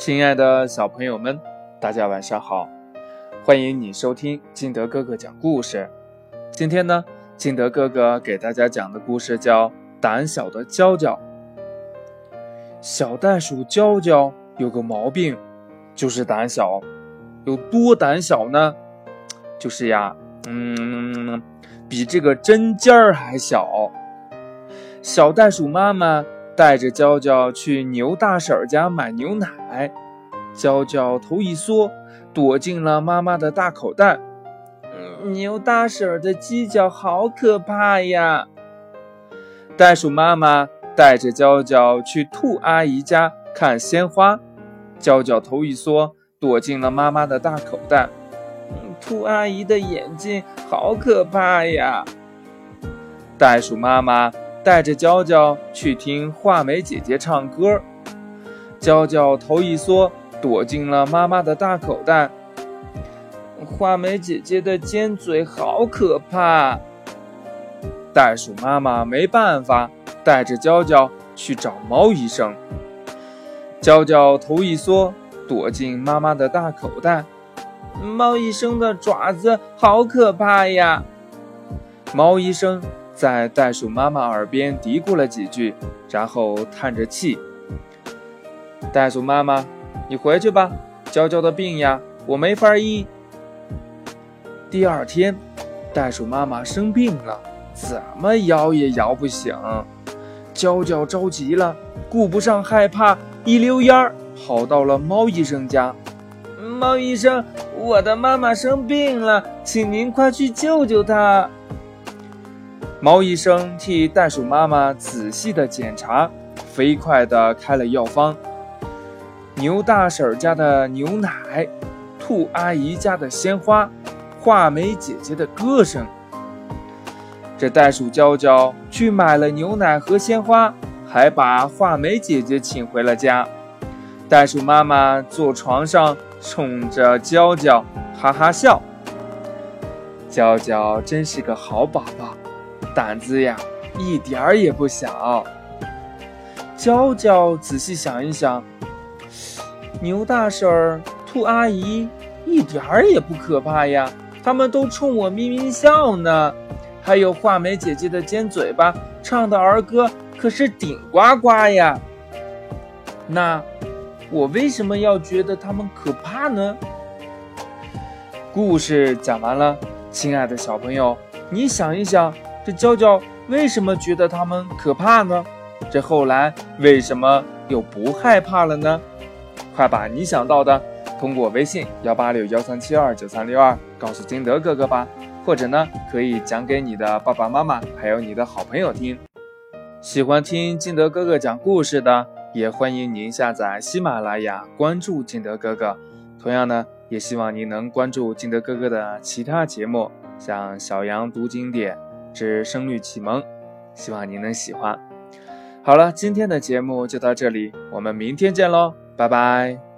亲爱的小朋友们，大家晚上好！欢迎你收听金德哥哥讲故事。今天呢，金德哥哥给大家讲的故事叫《胆小的娇娇》。小袋鼠娇娇有个毛病，就是胆小。有多胆小呢？就是呀，嗯，比这个针尖儿还小。小袋鼠妈妈带着娇娇去牛大婶家买牛奶，娇娇头一缩，躲进了妈妈的大口袋。牛大婶的犄角好可怕呀！袋鼠妈妈带着娇娇去兔阿姨家看鲜花，娇娇头一缩，躲进了妈妈的大口袋。兔阿姨的眼睛好可怕呀！袋鼠妈妈。带着娇娇去听画眉姐姐唱歌，娇娇头一缩，躲进了妈妈的大口袋。画眉姐姐的尖嘴好可怕，袋鼠妈妈没办法，带着娇娇去找猫医生。娇娇头一缩，躲进妈妈的大口袋。猫医生的爪子好可怕呀，猫医生。在袋鼠妈妈耳边嘀咕了几句，然后叹着气：“袋鼠妈妈，你回去吧，娇娇的病呀，我没法医。”第二天，袋鼠妈妈生病了，怎么摇也摇不醒。娇娇着急了，顾不上害怕，一溜烟儿跑到了猫医生家。猫医生，我的妈妈生病了，请您快去救救她。毛医生替袋鼠妈妈仔细的检查，飞快的开了药方。牛大婶家的牛奶，兔阿姨家的鲜花，画眉姐姐的歌声。这袋鼠娇娇去买了牛奶和鲜花，还把画眉姐姐请回了家。袋鼠妈妈坐床上，冲着娇娇哈哈笑。娇娇真是个好宝宝。胆子呀，一点儿也不小。娇娇仔细想一想，牛大婶儿、兔阿姨一点儿也不可怕呀，他们都冲我咪咪笑呢。还有画眉姐姐的尖嘴巴，唱的儿歌可是顶呱呱呀。那我为什么要觉得他们可怕呢？故事讲完了，亲爱的小朋友，你想一想。这娇娇为什么觉得他们可怕呢？这后来为什么又不害怕了呢？快把你想到的通过微信幺八六幺三七二九三六二告诉金德哥哥吧，或者呢可以讲给你的爸爸妈妈还有你的好朋友听。喜欢听金德哥哥讲故事的，也欢迎您下载喜马拉雅关注金德哥哥。同样呢，也希望您能关注金德哥哥的其他节目，像小羊读经典。之声律启蒙，希望您能喜欢。好了，今天的节目就到这里，我们明天见喽，拜拜。